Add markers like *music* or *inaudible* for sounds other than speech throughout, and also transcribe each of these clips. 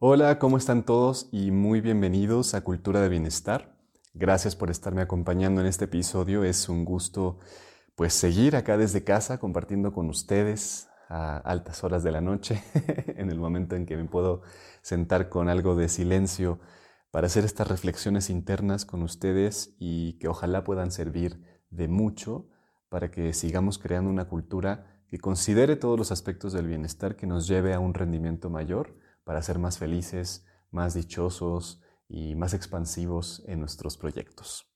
Hola, ¿cómo están todos? Y muy bienvenidos a Cultura de Bienestar. Gracias por estarme acompañando en este episodio. Es un gusto pues seguir acá desde casa compartiendo con ustedes a altas horas de la noche, *laughs* en el momento en que me puedo sentar con algo de silencio para hacer estas reflexiones internas con ustedes y que ojalá puedan servir de mucho para que sigamos creando una cultura que considere todos los aspectos del bienestar que nos lleve a un rendimiento mayor para ser más felices, más dichosos y más expansivos en nuestros proyectos.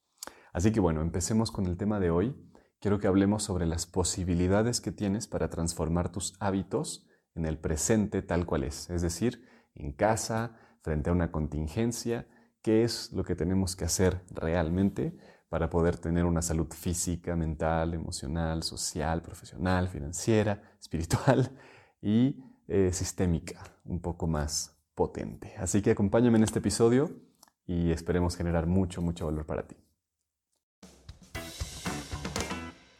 Así que bueno, empecemos con el tema de hoy. Quiero que hablemos sobre las posibilidades que tienes para transformar tus hábitos en el presente tal cual es, es decir, en casa, frente a una contingencia, qué es lo que tenemos que hacer realmente para poder tener una salud física, mental, emocional, social, profesional, financiera, *laughs* espiritual y eh, sistémica un poco más potente. Así que acompáñame en este episodio y esperemos generar mucho, mucho valor para ti.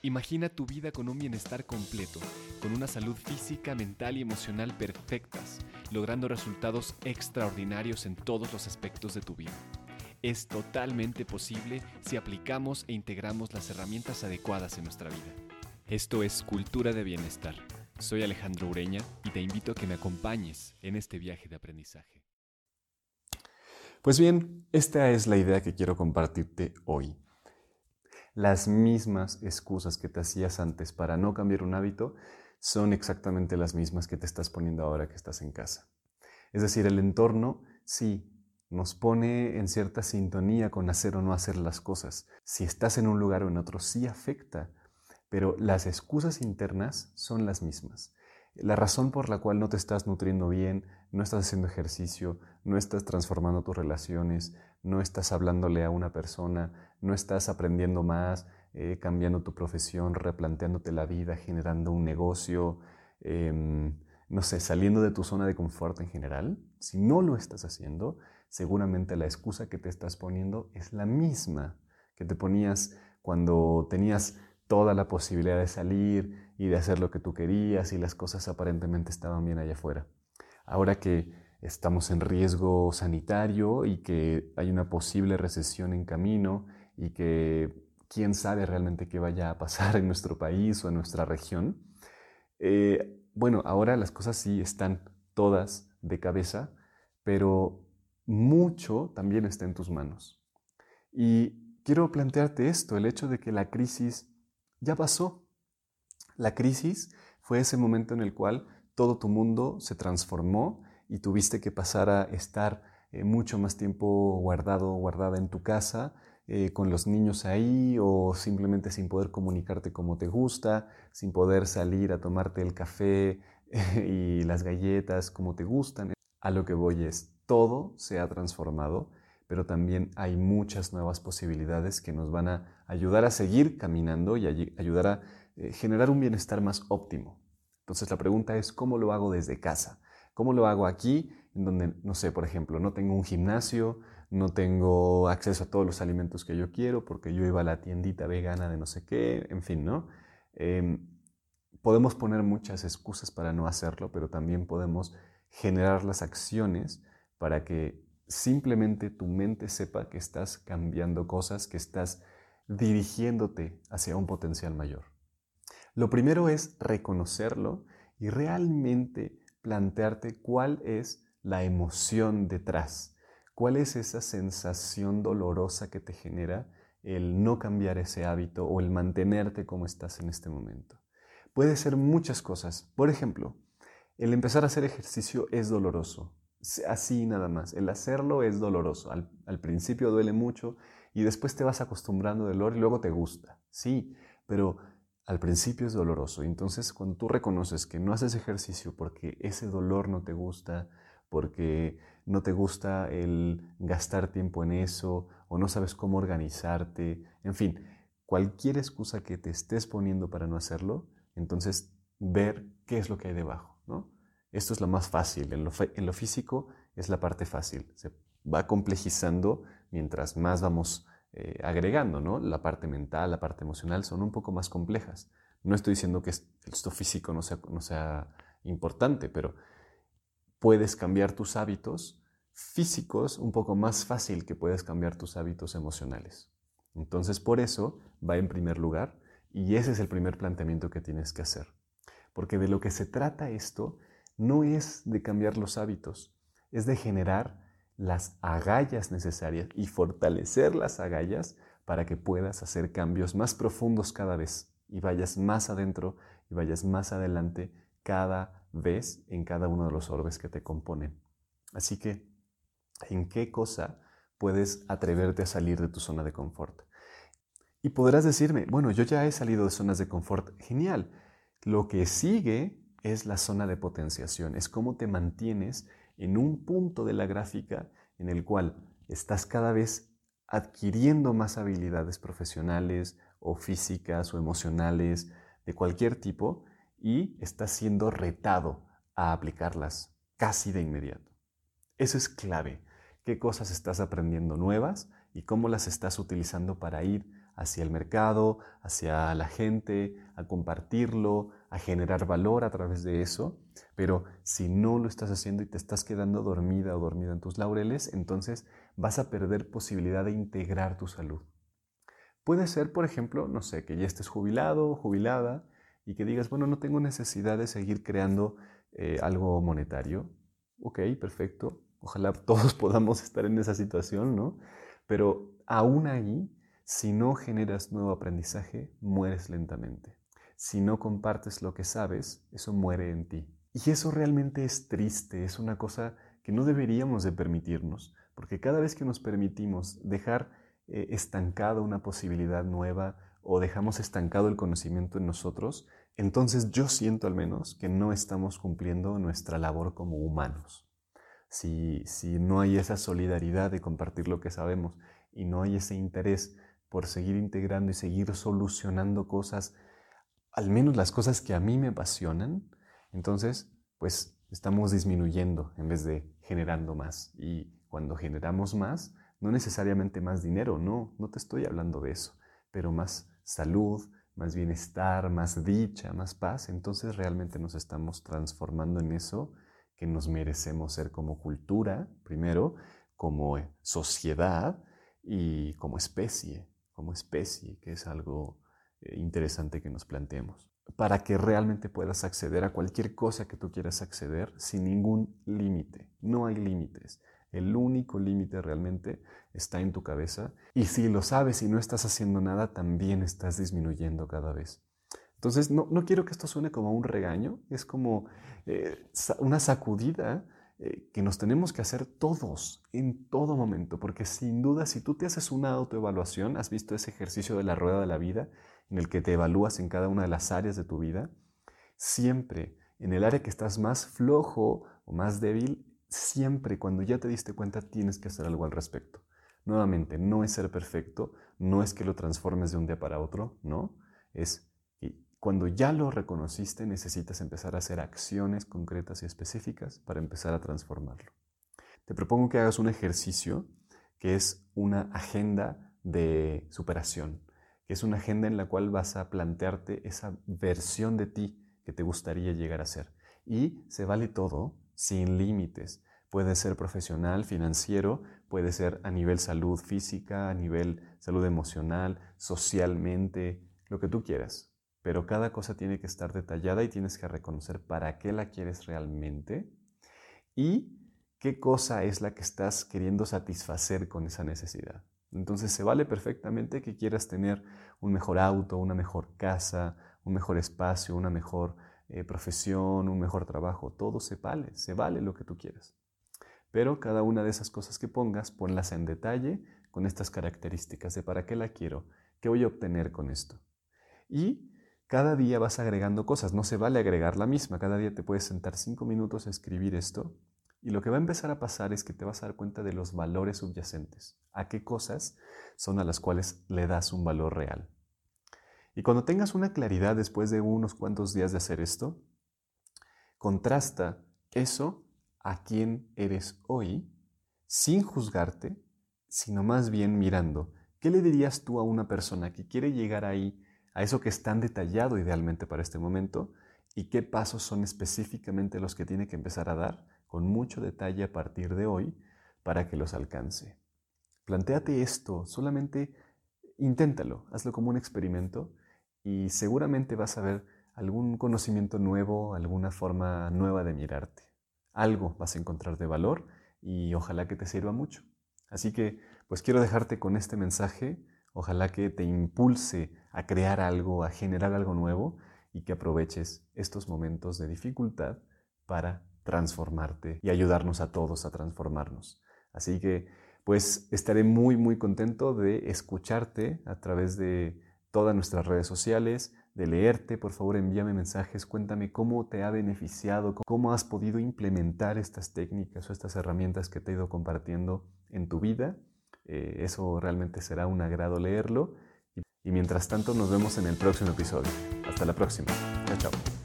Imagina tu vida con un bienestar completo, con una salud física, mental y emocional perfectas, logrando resultados extraordinarios en todos los aspectos de tu vida. Es totalmente posible si aplicamos e integramos las herramientas adecuadas en nuestra vida. Esto es Cultura de Bienestar soy Alejandro Ureña y te invito a que me acompañes en este viaje de aprendizaje. Pues bien, esta es la idea que quiero compartirte hoy. Las mismas excusas que te hacías antes para no cambiar un hábito son exactamente las mismas que te estás poniendo ahora que estás en casa. Es decir, el entorno sí nos pone en cierta sintonía con hacer o no hacer las cosas. Si estás en un lugar o en otro, sí afecta pero las excusas internas son las mismas. La razón por la cual no te estás nutriendo bien, no estás haciendo ejercicio, no estás transformando tus relaciones, no estás hablándole a una persona, no estás aprendiendo más, eh, cambiando tu profesión, replanteándote la vida, generando un negocio, em, no sé, saliendo de tu zona de confort en general, si no lo estás haciendo, seguramente la excusa que te estás poniendo es la misma que te ponías cuando tenías toda la posibilidad de salir y de hacer lo que tú querías y las cosas aparentemente estaban bien allá afuera. Ahora que estamos en riesgo sanitario y que hay una posible recesión en camino y que quién sabe realmente qué vaya a pasar en nuestro país o en nuestra región, eh, bueno, ahora las cosas sí están todas de cabeza, pero mucho también está en tus manos. Y quiero plantearte esto, el hecho de que la crisis ya pasó. La crisis fue ese momento en el cual todo tu mundo se transformó y tuviste que pasar a estar eh, mucho más tiempo guardado, guardada en tu casa, eh, con los niños ahí o simplemente sin poder comunicarte como te gusta, sin poder salir a tomarte el café *laughs* y las galletas como te gustan. A lo que voy es, todo se ha transformado pero también hay muchas nuevas posibilidades que nos van a ayudar a seguir caminando y ayudar a eh, generar un bienestar más óptimo. Entonces la pregunta es, ¿cómo lo hago desde casa? ¿Cómo lo hago aquí, en donde, no sé, por ejemplo, no tengo un gimnasio, no tengo acceso a todos los alimentos que yo quiero porque yo iba a la tiendita vegana de no sé qué, en fin, ¿no? Em, podemos poner muchas excusas para no hacerlo, pero también podemos generar las acciones para que simplemente tu mente sepa que estás cambiando cosas, que estás dirigiéndote hacia un potencial mayor. Lo primero es reconocerlo y realmente plantearte cuál es la emoción detrás, cuál es esa sensación dolorosa que te genera el no cambiar ese hábito o el mantenerte como estás en este momento. Puede ser muchas cosas. Por ejemplo, el empezar a hacer ejercicio es doloroso así nada más. El hacerlo es doloroso. Al, principio duele mucho y después te vas acostumbrando del dolor y luego te gusta. Sí, pero al principio es doloroso. Entonces, cuando tú reconoces que no haces ejercicio porque ese dolor no te gusta, porque no te gusta el gastar tiempo en eso o no sabes cómo organizarte, en fin, cualquier excusa que te estés poniendo para no hacerlo, entonces ver qué es lo que hay debajo. Esto es lo más fácil. En lo, físico es la parte fácil. Se va complejizando mientras más vamos eh, agregando, ¿no? La parte mental, la parte emocional son un poco más complejas. No estoy diciendo que esto físico no sea, no sea importante, pero puedes cambiar tus hábitos físicos un poco más fácil que puedes cambiar tus hábitos emocionales. Entonces, por eso va en primer lugar y ese es el primer planteamiento que tienes que hacer. Porque de lo que se trata esto no es de cambiar los hábitos, es de generar las agallas necesarias y fortalecer las agallas para que puedas hacer cambios más profundos cada vez y vayas más adentro y vayas más adelante cada vez en cada uno de los orbes que te componen. Así que, ¿en qué cosa puedes atreverte a salir de tu zona de confort? Y podrás decirme, bueno, yo ya he salido de zonas de confort, genial. Lo que sigue es la zona de potenciación, es cómo te mantienes en un punto de la gráfica en el cual estás cada vez adquiriendo más habilidades profesionales o físicas o emocionales de cualquier tipo y estás siendo retado a aplicarlas casi de inmediato. Eso es clave. ¿Qué cosas estás aprendiendo nuevas y cómo las estás utilizando para ir hacia el mercado, hacia la gente, a compartirlo, a generar valor a través de eso. Pero si no lo estás haciendo y te estás quedando dormida o dormida en tus laureles, entonces vas a perder posibilidad de integrar tu salud. Puede ser, por ejemplo, no sé, que ya estés jubilado o jubilada y que digas, bueno, no tengo necesidad de seguir creando eh, algo monetario. Ok, perfecto. Ojalá *laughs* todos podamos estar en esa situación, ¿no? Pero aún ahí si no generas nuevo aprendizaje, mueres lentamente. Si no compartes lo que sabes, eso muere en ti. Y eso realmente es triste, es una cosa que no deberíamos de permitirnos, porque cada vez que nos permitimos dejar eh, estancada una posibilidad nueva o dejamos estancado el conocimiento en nosotros, entonces yo siento al menos que no estamos cumpliendo nuestra labor como humanos. Si, si no hay esa solidaridad de compartir lo que sabemos y no hay ese interés por seguir integrando y seguir solucionando cosas, al menos las cosas que a mí me apasionan, entonces pues estamos disminuyendo en vez de generando más. Y cuando generamos más, no necesariamente más dinero, no, no te estoy hablando de eso, pero más salud, más bienestar, más dicha, más paz, entonces realmente nos estamos transformando en eso que nos merecemos ser como cultura, primero, como sociedad y como especie como especie, que es algo interesante que nos planteemos, para que realmente puedas acceder a cualquier cosa que tú quieras acceder sin ningún límite. No hay límites. El único límite realmente está en tu cabeza y si lo sabes y no estás haciendo nada, también estás disminuyendo cada vez. Entonces, no, quiero que esto suene como un regaño, es como eh, una sacudida eh, que nos tenemos que hacer todos, en todo momento, porque sin duda si tú te haces una autoevaluación, has visto ese ejercicio de la rueda de la vida, en el que te evalúas en cada una de las áreas de tu vida, siempre en el área que estás más flojo o más débil, siempre cuando ya te diste cuenta tienes que hacer algo al respecto. Nuevamente, no es ser perfecto, no es que lo transformes de un día para otro, no, es cuando ya lo reconociste, necesitas empezar a hacer acciones concretas y específicas para empezar a transformarlo. Te propongo que hagas un ejercicio que es una agenda de superación, que es una agenda en la cual vas a plantearte esa versión de ti que te gustaría llegar a ser. Y se vale todo sin límites. Puede ser profesional, financiero, puede ser a nivel salud física, a nivel salud emocional, socialmente, lo que tú quieras pero cada cosa tiene que estar detallada y tienes que reconocer para qué la quieres realmente y qué cosa es la que estás queriendo satisfacer con esa necesidad. Entonces se vale perfectamente que quieras tener un mejor auto, una mejor casa, un mejor espacio, una mejor eh, profesión, un mejor trabajo. Todo se vale, se vale lo que tú quieras. Pero cada una de esas cosas que pongas, ponlas en detalle con estas características de para qué la quiero, qué voy a obtener con esto. Y cada día vas agregando cosas, no se vale agregar la misma, cada día te puedes sentar cinco minutos a escribir esto y lo que va a empezar a pasar es que te vas a dar cuenta de los valores subyacentes, a qué cosas son a las cuales le das un valor real. Y cuando tengas una claridad después de unos cuantos días de hacer esto, contrasta eso a quién eres hoy sin juzgarte, sino más bien mirando. ¿Qué le dirías tú a una persona que quiere llegar ahí a eso que es tan detallado idealmente para este momento y qué pasos son específicamente los que tiene que empezar a dar con mucho detalle a partir de hoy para que los alcance. Plantéate esto, solamente inténtalo, hazlo como un experimento y seguramente vas a ver algún conocimiento nuevo, alguna forma nueva de mirarte. Algo vas a encontrar de valor y ojalá que te sirva mucho. Así que, pues quiero dejarte con este mensaje, ojalá que te impulse a crear algo, a generar algo nuevo y que aproveches estos momentos de dificultad para transformarte y ayudarnos a todos a transformarnos. Así que, pues estaré muy, muy contento de escucharte a través de todas nuestras redes sociales, de leerte. Por favor, envíame mensajes, cuéntame cómo te ha beneficiado, cómo has podido implementar estas técnicas o estas herramientas que te he ido compartiendo en tu vida. Eh, eso realmente será un agrado leerlo. Y, mientras tanto, nos vemos en el próximo episodio. Hasta la próxima. Chao, chao.